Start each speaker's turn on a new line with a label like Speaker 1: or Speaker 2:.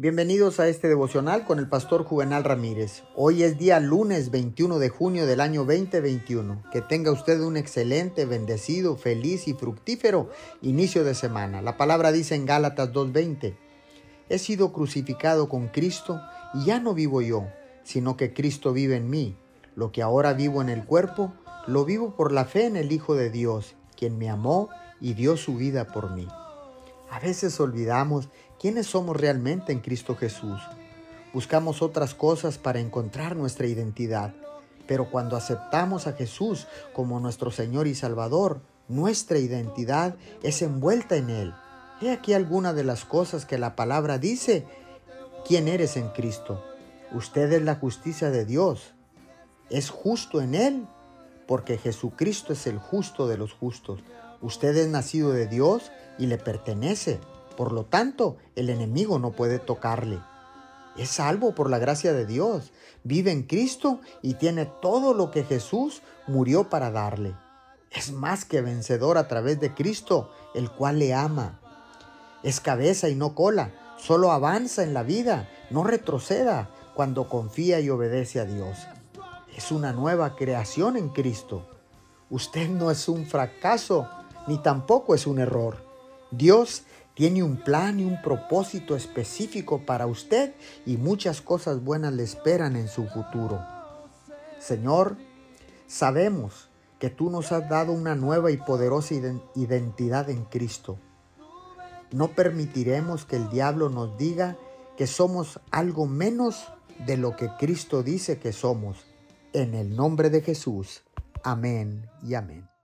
Speaker 1: Bienvenidos a este devocional con el pastor Juvenal Ramírez. Hoy es día lunes 21 de junio del año 2021. Que tenga usted un excelente, bendecido, feliz y fructífero inicio de semana. La palabra dice en Gálatas 2.20, He sido crucificado con Cristo y ya no vivo yo, sino que Cristo vive en mí. Lo que ahora vivo en el cuerpo, lo vivo por la fe en el Hijo de Dios, quien me amó y dio su vida por mí. A veces olvidamos quiénes somos realmente en Cristo Jesús. Buscamos otras cosas para encontrar nuestra identidad, pero cuando aceptamos a Jesús como nuestro Señor y Salvador, nuestra identidad es envuelta en Él. He aquí algunas de las cosas que la palabra dice. ¿Quién eres en Cristo? Usted es la justicia de Dios. Es justo en Él, porque Jesucristo es el justo de los justos. Usted es nacido de Dios y le pertenece. Por lo tanto, el enemigo no puede tocarle. Es salvo por la gracia de Dios. Vive en Cristo y tiene todo lo que Jesús murió para darle. Es más que vencedor a través de Cristo, el cual le ama. Es cabeza y no cola. Solo avanza en la vida, no retroceda cuando confía y obedece a Dios. Es una nueva creación en Cristo. Usted no es un fracaso, ni tampoco es un error. Dios tiene un plan y un propósito específico para usted y muchas cosas buenas le esperan en su futuro. Señor, sabemos que tú nos has dado una nueva y poderosa identidad en Cristo. No permitiremos que el diablo nos diga que somos algo menos de lo que Cristo dice que somos. En el nombre de Jesús. Amén y amén.